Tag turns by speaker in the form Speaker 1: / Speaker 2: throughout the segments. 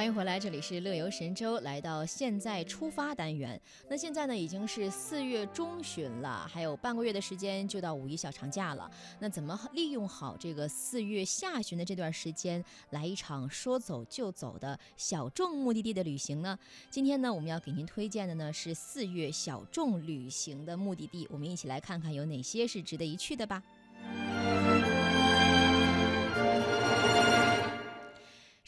Speaker 1: 欢迎回来，这里是乐游神州，来到现在出发单元。那现在呢，已经是四月中旬了，还有半个月的时间就到五一小长假了。那怎么利用好这个四月下旬的这段时间，来一场说走就走的小众目的地的旅行呢？今天呢，我们要给您推荐的呢是四月小众旅行的目的地，我们一起来看看有哪些是值得一去的吧。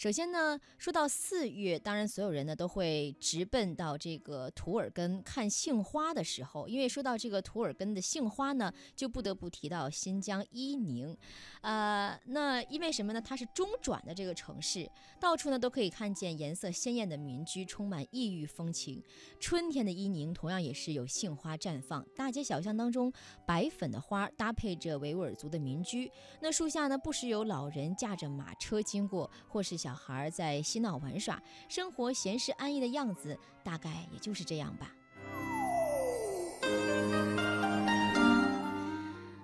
Speaker 1: 首先呢，说到四月，当然所有人呢都会直奔到这个图尔根看杏花的时候，因为说到这个图尔根的杏花呢，就不得不提到新疆伊宁。呃，那因为什么呢？它是中转的这个城市，到处呢都可以看见颜色鲜艳的民居，充满异域风情。春天的伊宁同样也是有杏花绽放，大街小巷当中白粉的花搭配着维吾尔族的民居，那树下呢不时有老人驾着马车经过，或是小。小孩在嬉闹玩耍，生活闲适安逸的样子，大概也就是这样吧。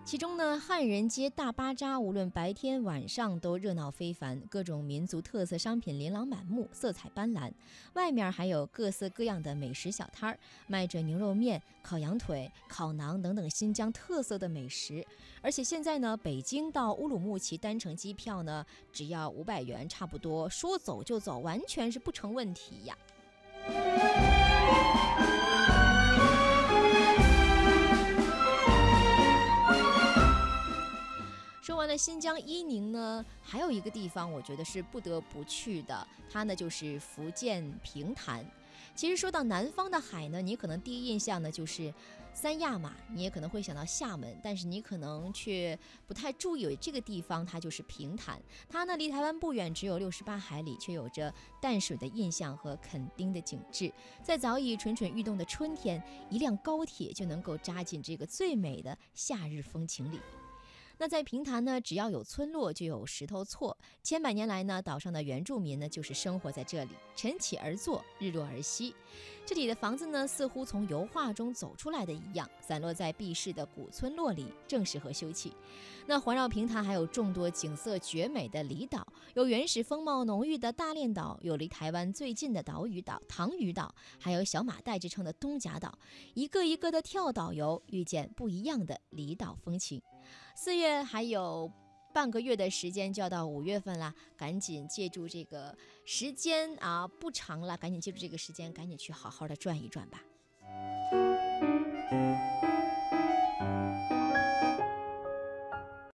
Speaker 1: 其中呢，汉人街大巴扎无论白天晚上都热闹非凡，各种民族特色商品琳琅满目，色彩斑斓。外面还有各色各样的美食小摊儿，卖着牛肉面、烤羊腿、烤馕等等新疆特色的美食。而且现在呢，北京到乌鲁木齐单程机票呢，只要五百元，差不多说走就走，完全是不成问题呀。新疆伊宁呢，还有一个地方我觉得是不得不去的，它呢就是福建平潭。其实说到南方的海呢，你可能第一印象呢就是三亚嘛，你也可能会想到厦门，但是你可能却不太注意这个地方，它就是平潭。它呢离台湾不远，只有六十八海里，却有着淡水的印象和垦丁的景致。在早已蠢蠢欲动的春天，一辆高铁就能够扎进这个最美的夏日风情里。那在平潭呢，只要有村落就有石头厝。千百年来呢，岛上的原住民呢就是生活在这里，晨起而作，日落而息。这里的房子呢，似乎从油画中走出来的一样，散落在避世的古村落里，正适合休憩。那环绕平潭还有众多景色绝美的离岛，有原始风貌浓郁的大链岛，有离台湾最近的岛屿岛唐屿岛，还有小马代之称的东甲岛。一个一个的跳岛游，遇见不一样的离岛风情。四月还有半个月的时间就要到五月份了，赶紧借助这个时间啊，不长了，赶紧借助这个时间，赶紧去好好的转一转吧。